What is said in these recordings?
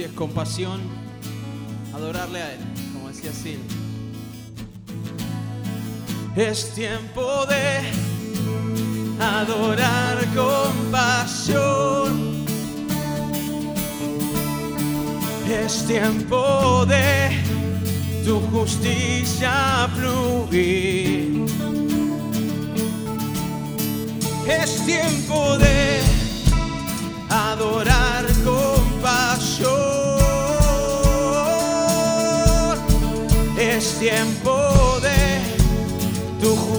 Si es compasión, adorarle a Él, como decía Sil. Es tiempo de adorar con pasión. Es tiempo de tu justicia fluir. Es tiempo de adorar con pasión.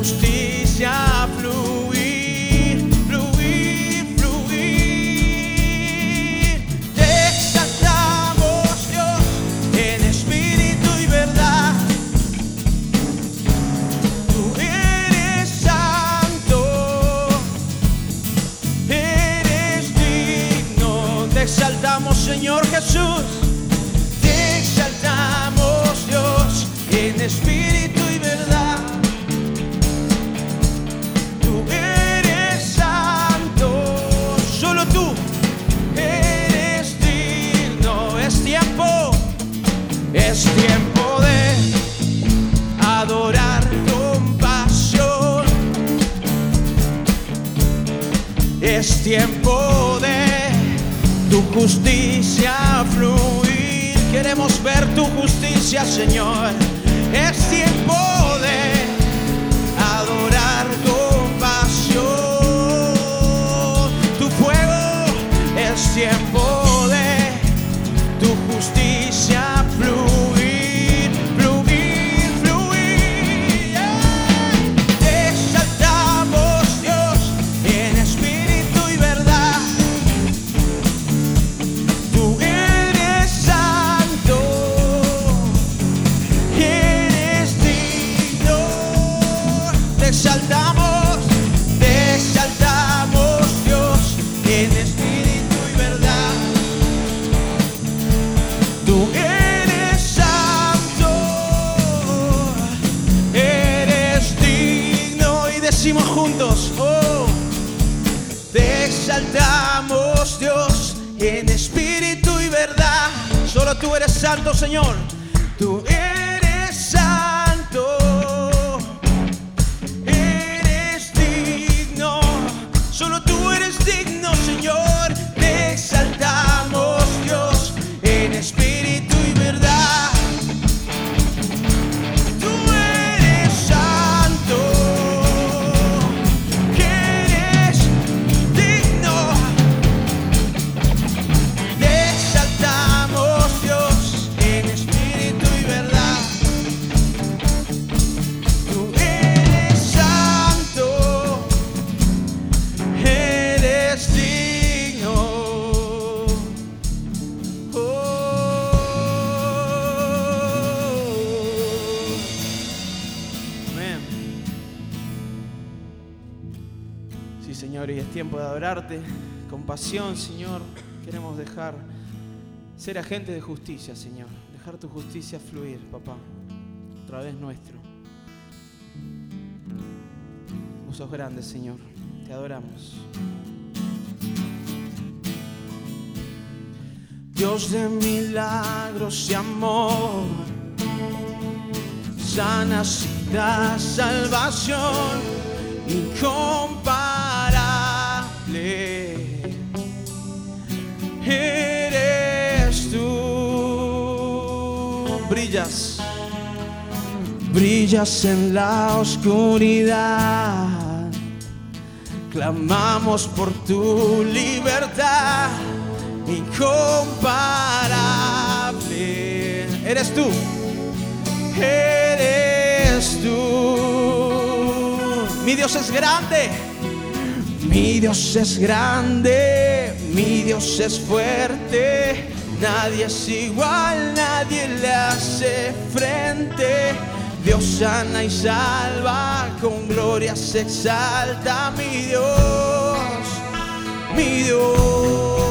Justicia fluir, fluir, fluir. Te exaltamos, Dios, en espíritu y verdad. Tú eres santo, eres digno. Te exaltamos, Señor Jesús. Te exaltamos, Dios, en espíritu justicia fluir. Queremos ver tu justicia, Señor. Es tiempo de adorar con pasión. Tu fuego es tiempo Señor. Tiempo de adorarte con pasión, Señor. Queremos dejar ser agentes de justicia, Señor. Dejar tu justicia fluir, papá, a través nuestro. Vos sos grande, Señor. Te adoramos. Dios de milagros y amor, sanas y das salvación Eres tú, brillas, brillas en la oscuridad. Clamamos por tu libertad incomparable. Eres tú, eres tú. Mi Dios es grande, mi Dios es grande, mi Dios es fuerte. Nadie es igual, nadie le hace frente. Dios sana y salva, con gloria se exalta mi Dios, mi Dios.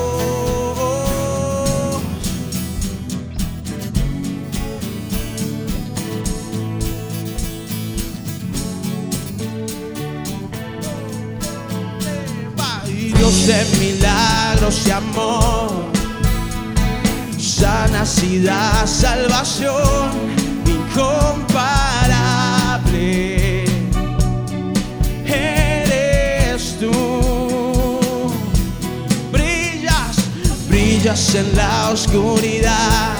De milagros y amor, das salvación incomparable. Eres tú. Brillas, brillas en la oscuridad.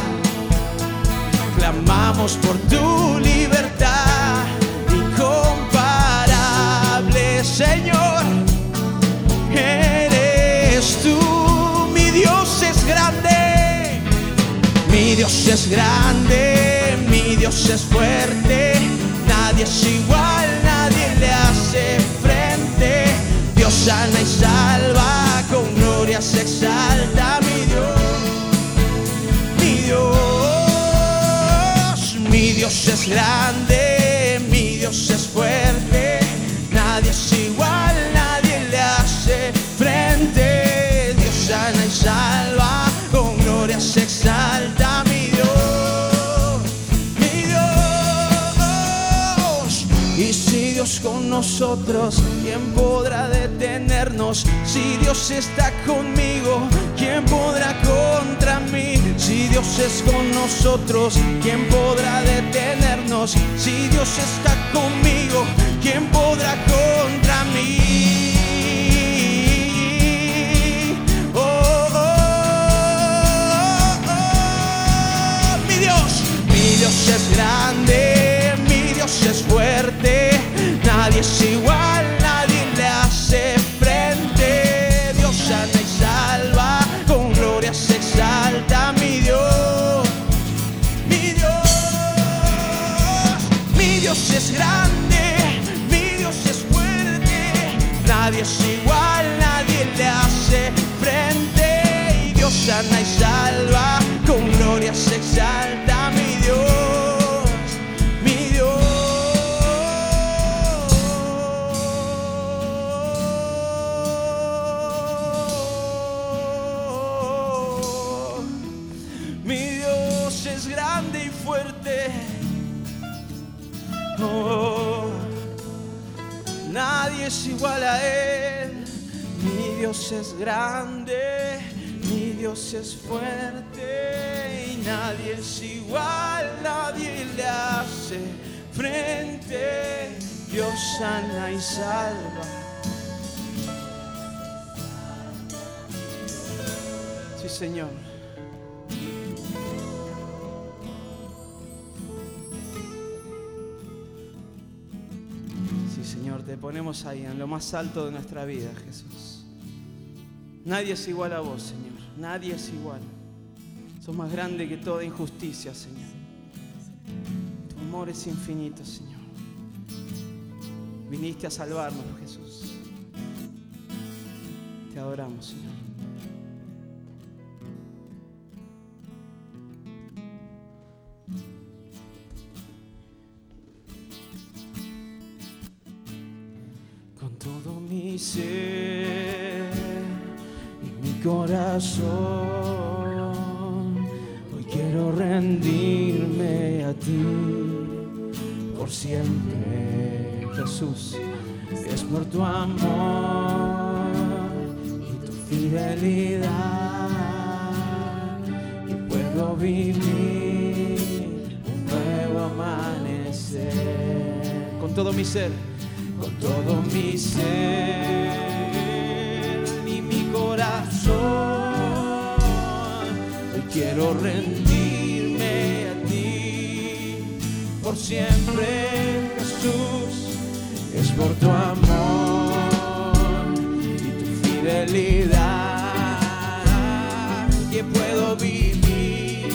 Clamamos por tu libertad incomparable, Señor. Dios es grande, mi Dios es fuerte, nadie es igual, nadie le hace frente. Dios sana y salva, con gloria se exalta, mi Dios, mi Dios, mi Dios es grande, nosotros, ¿quién podrá detenernos? Si Dios está conmigo, ¿quién podrá contra mí? Si Dios es con nosotros, ¿quién podrá detenernos? Si Dios está conmigo, ¿quién podrá contra mí? Oh, oh, oh, oh. Mi Dios, mi Dios es grande, mi Dios es fuerte, nadie es igual, nadie le hace frente. Dios sana y salva, con gloria se exalta, mi Dios, mi Dios, mi Dios es grande, mi Dios es fuerte, nadie es igual, nadie le hace frente. Y Dios sana y salva, con gloria se exalta, es grande y fuerte. Oh, nadie es igual a Él. Mi Dios es grande, mi Dios es fuerte y nadie es igual, nadie le hace frente. Dios sana y salva. Sí, Señor. Te ponemos ahí en lo más alto de nuestra vida, Jesús. Nadie es igual a vos, Señor. Nadie es igual. Sos más grande que toda injusticia, Señor. Tu amor es infinito, Señor. Viniste a salvarnos, Jesús. Te adoramos, Señor. Todo mi ser y mi corazón. Hoy quiero rendirme a ti por siempre, Jesús. Es por tu amor y tu fidelidad y puedo vivir un nuevo amanecer con todo mi ser todo mi ser y mi corazón. Hoy quiero rendirme a ti por siempre, Jesús. Es por tu amor y tu fidelidad que puedo vivir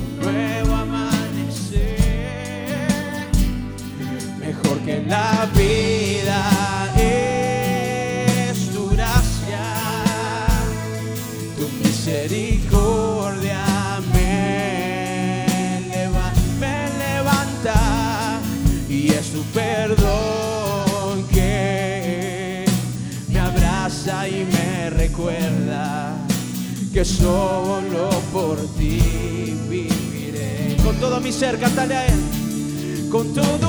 un nuevo amanecer mejor que la con todo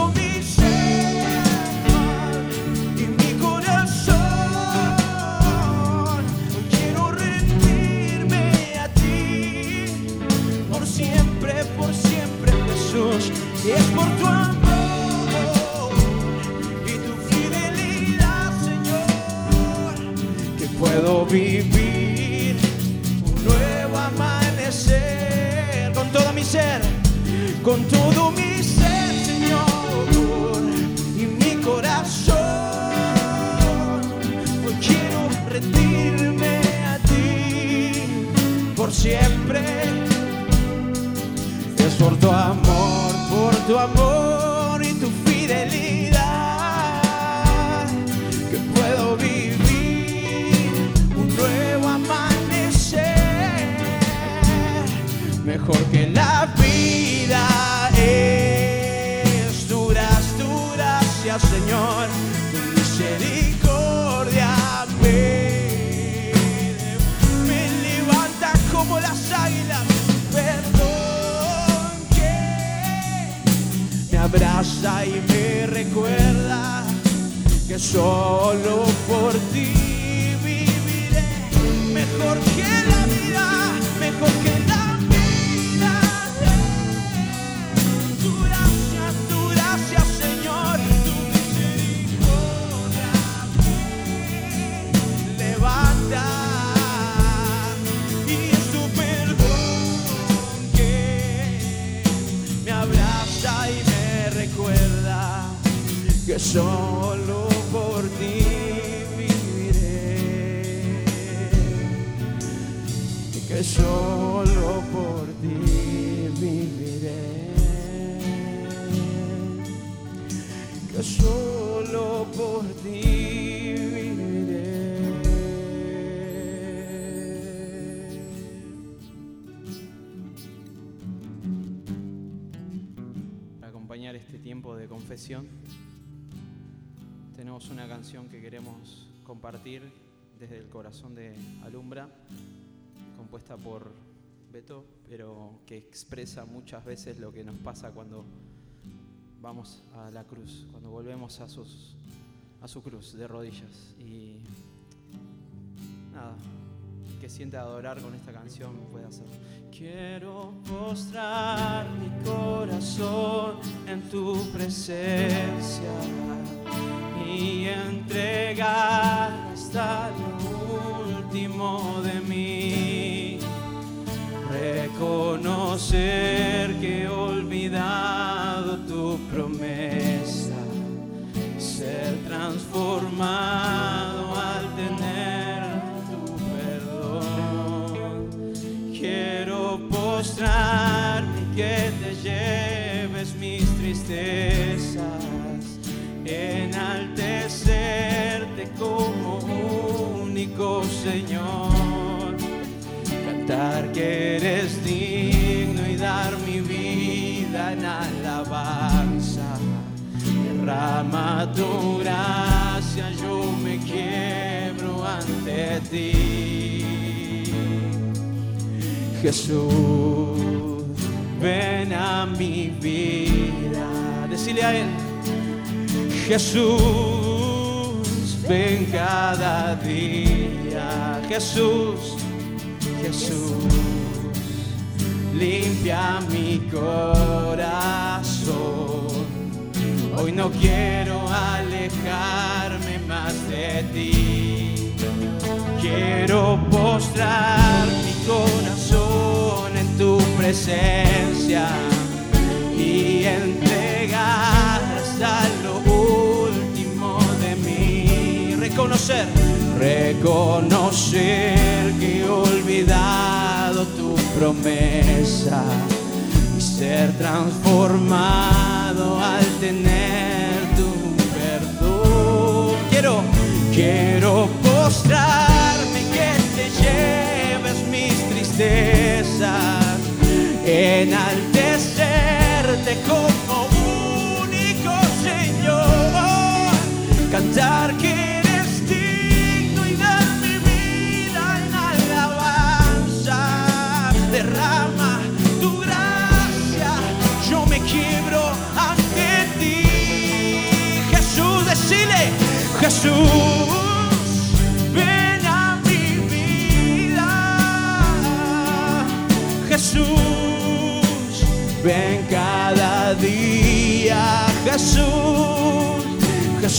a ti por siempre. Es por tu amor, por tu amor abraza y me recuerda que solo por ti solo por ti viviré, que solo por ti viviré, que solo por ti viviré. Acompañar este tiempo de confesión, una canción que queremos compartir desde el corazón de Alumbra, compuesta por Beto, pero que expresa muchas veces lo que nos pasa cuando vamos a la cruz, cuando volvemos a, sus, a su cruz de rodillas. Y nada, que siente adorar con esta canción puede hacerlo. Quiero postrar mi corazón en tu presencia y entregar hasta lo último de mí. Reconocer que he olvidado tu promesa, ser transformado al tener tu perdón. Quiero postrarme que te lleves mis tristezas, Señor, cantar que eres digno y dar mi vida en alabanza. Derrama tu gracia, yo me quiebro ante ti. Jesús, ven a mi vida. Decile a Él, Jesús, ven cada día. Jesús, Jesús, limpia mi corazón. Hoy no quiero alejarme más de ti. Quiero postrar mi corazón en tu presencia y entregar hasta lo último de mí. Reconocer, reconocer que he olvidado tu promesa y ser transformado al tener tu perdón. Quiero, quiero postrarme que te lleves mis tristezas, enaltecerte como único Señor, cantar que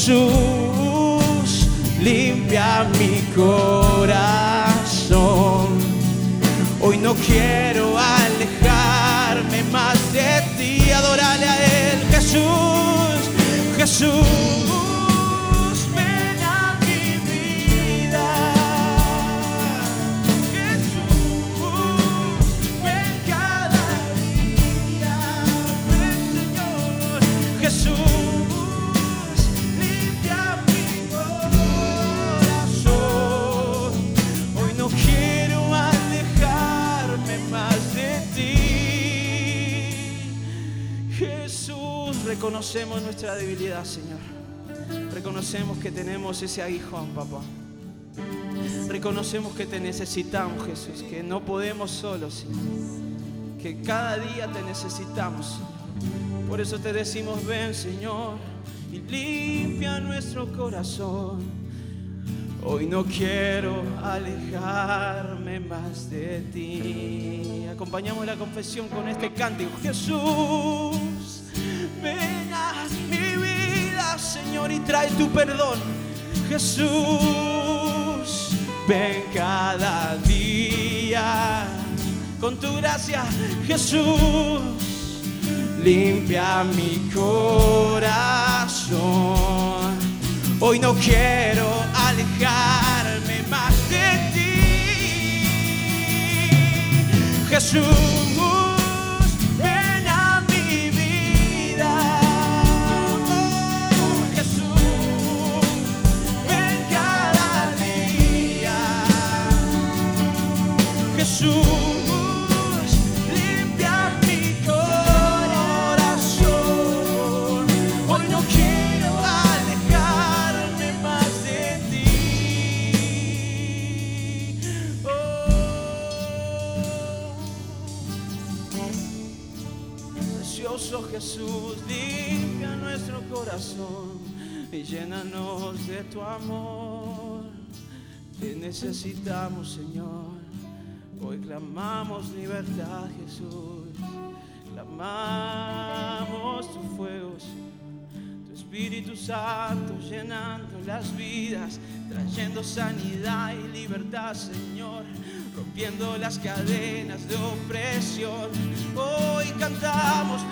Jesús, limpia mi corazón. Hoy no quiero alejarme más de ti, adorale a Él, Jesús, Jesús. Reconocemos nuestra debilidad, Señor. Reconocemos que tenemos ese aguijón, papá. Reconocemos que te necesitamos, Jesús, que no podemos solos, Señor. Que cada día te necesitamos, Por eso te decimos, ven, Señor, y limpia nuestro corazón. Hoy no quiero alejarme más de ti. Acompañamos la confesión con este cántico. Jesús Ven a mi vida, Señor, y trae tu perdón. Jesús, ven cada día con tu gracia, Jesús. Limpia mi corazón. Hoy no quiero alejarme más de ti. Jesús. Jesús, limpia nuestro corazón y llénanos de tu amor. Te necesitamos, Señor. Hoy clamamos libertad, Jesús. Clamamos tu fuego, tu Espíritu Santo llenando las vidas, trayendo sanidad y libertad, Señor rompiendo las cadenas de opresión. Hoy cantamos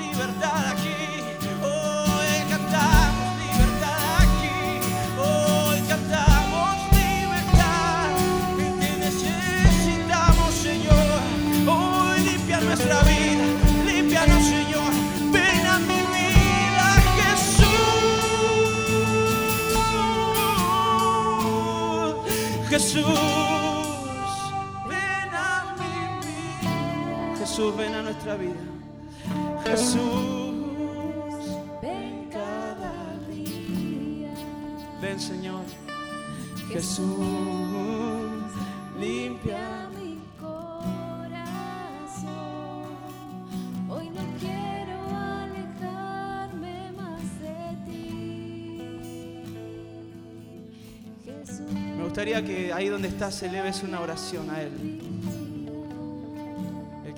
ahí donde estás eleves una oración a Él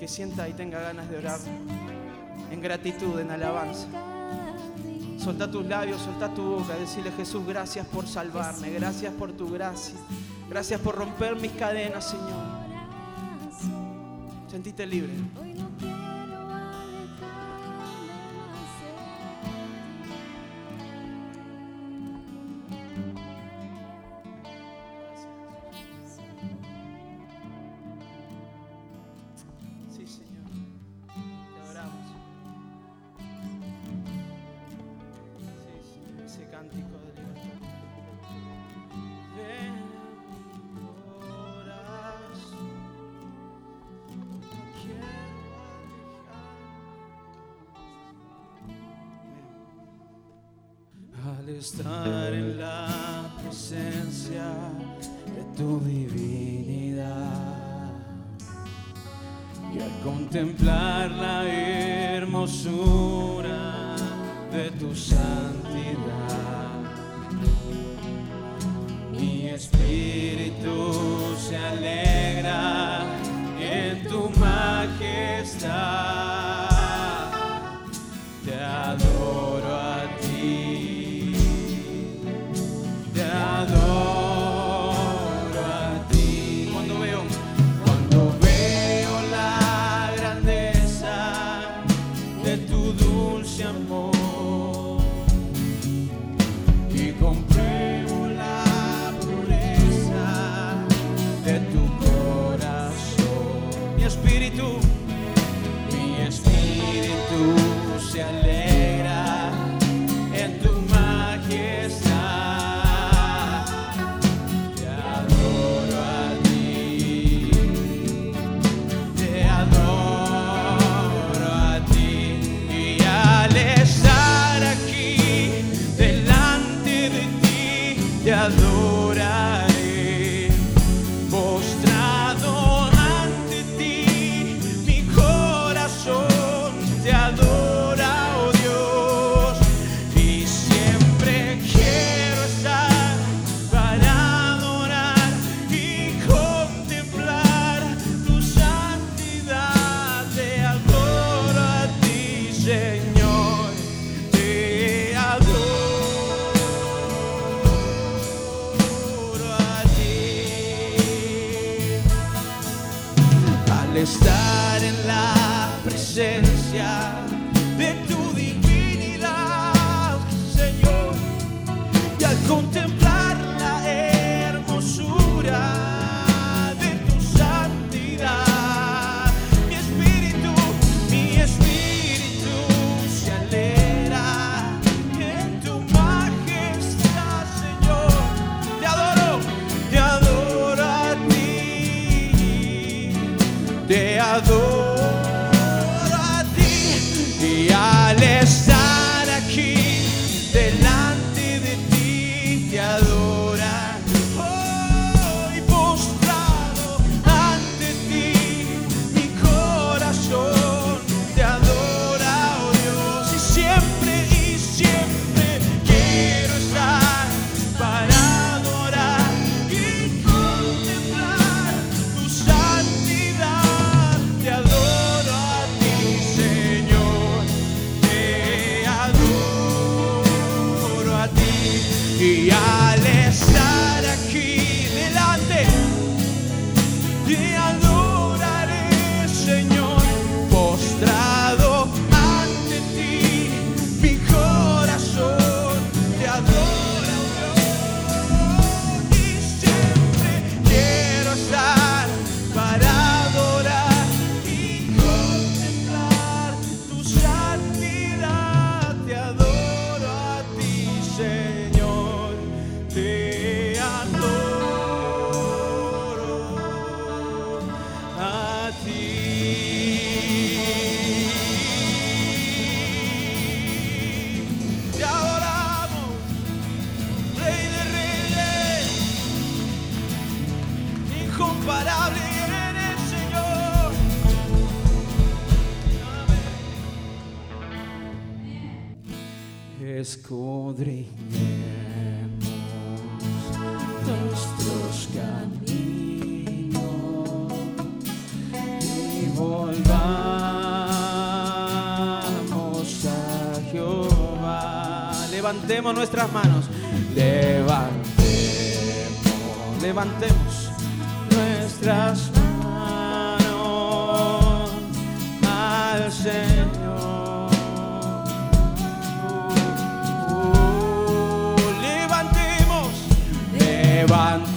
que sienta y tenga ganas de orar en gratitud, en alabanza. Solta tus labios, solta tu boca, decirle Jesús, gracias por salvarme, gracias por tu gracia, gracias por romper mis cadenas, Señor. Sentite libre. Espíritu se alegra levantemos nuestras manos. Levantemos, levantemos nuestras manos al Señor. Uh, levantemos, levantemos.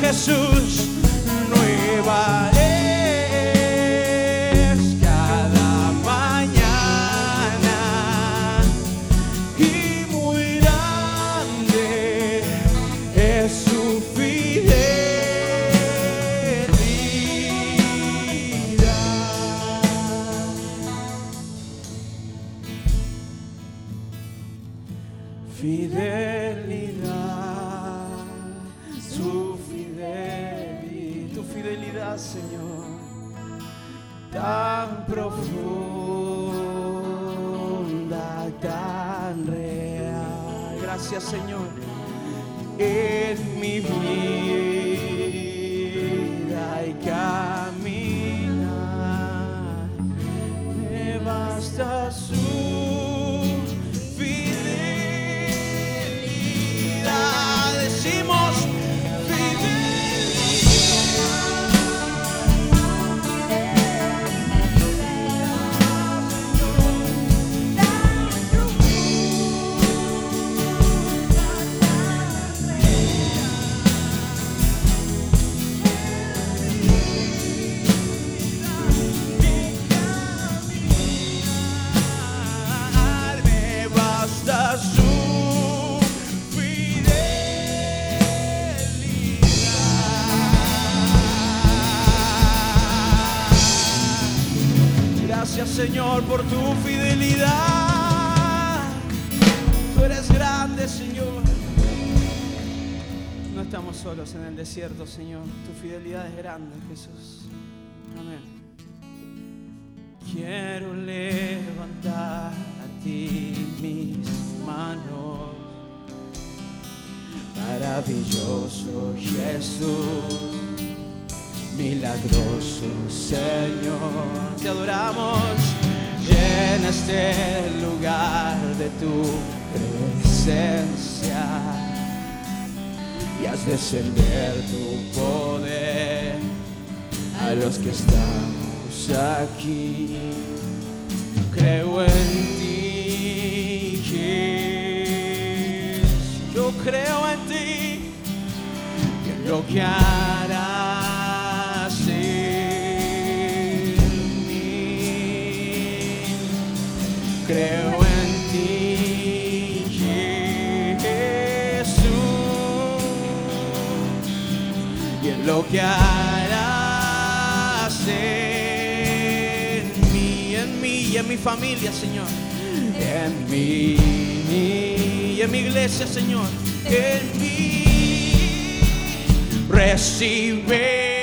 Jesús no iba profunda, tan real. Gracias Señor. Es mi vida. Señor por tu fidelidad. Tú eres grande Señor. No estamos solos en el desierto Señor. Tu fidelidad es grande Jesús. Amén. Quiero levantar a ti mis manos. Maravilloso Jesús, milagroso Señor. Te adoramos. Llena este lugar de tu presencia y haz descender tu poder a los que estamos aquí. Creo en ti, yo creo en ti, en lo que harás Creo en ti, Jesús y en lo que harás en mí, en mí y en mi familia, Señor. En mí y en mi iglesia, Señor. En mí recibe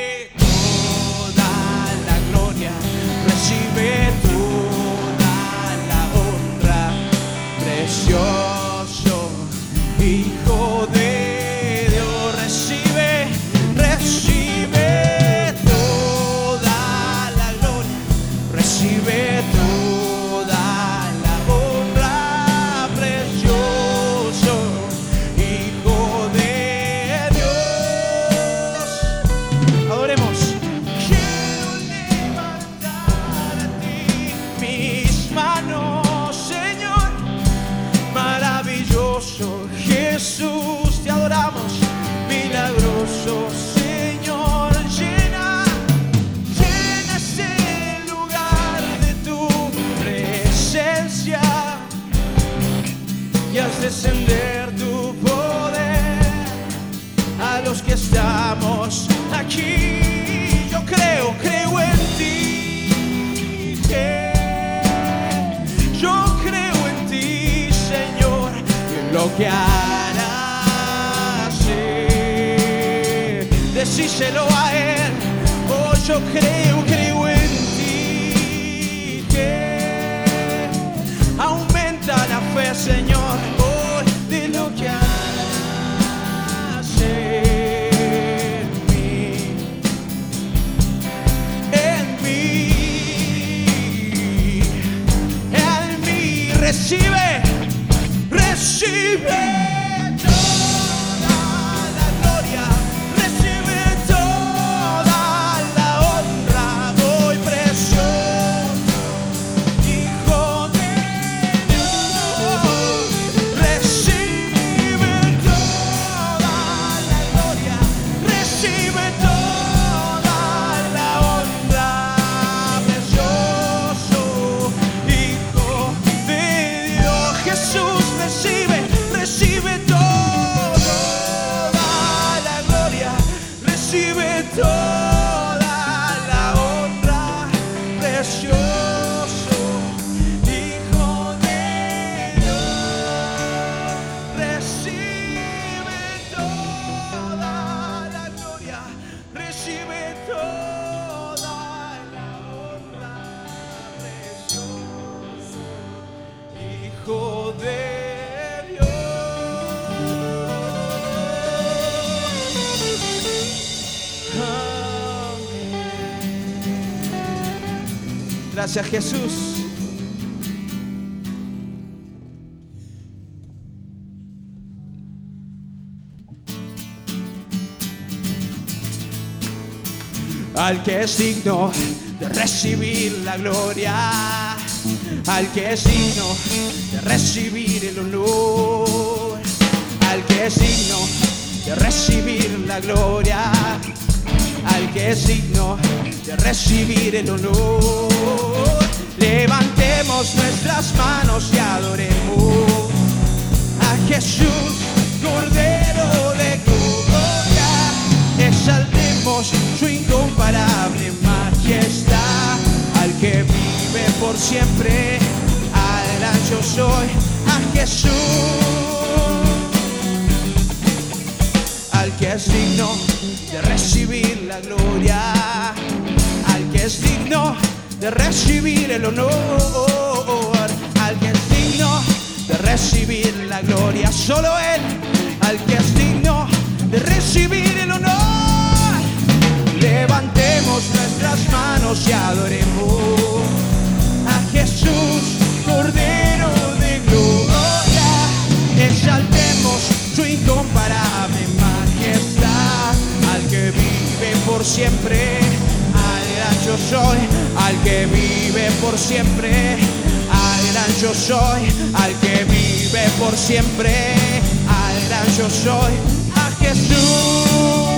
Jesús, te adoramos. Milagroso Señor, llena, llena este lugar de tu presencia y haz descender tu poder a los que estamos aquí. Yo creo, creo en ti. Yo creo en ti, Señor, y en lo que harás. Decíselo a Él. Oh, yo creo, creo en ti. Que aumenta la fe, Señor, oh, de lo que harás en mí, en mí, en mí, recibe, recibe. Gracias Jesús. Al que es digno de recibir la gloria, al que es digno de recibir el honor, al que es digno de recibir la gloria, al que es digno de recibir el honor. Levantemos nuestras manos y adoremos a Jesús, Cordero de gloria. Exaltemos su incomparable majestad, al que vive por siempre, gran yo soy, a Jesús al que es digno de recibir la gloria, al que es digno de recibir el honor, al que es digno de recibir la gloria, solo Él, al que es digno de recibir el honor. Levantemos nuestras manos y adoremos a Jesús, Cordero siempre, al gran yo soy, al que vive por siempre, al gran yo soy, al que vive por siempre, al gran yo soy, a Jesús.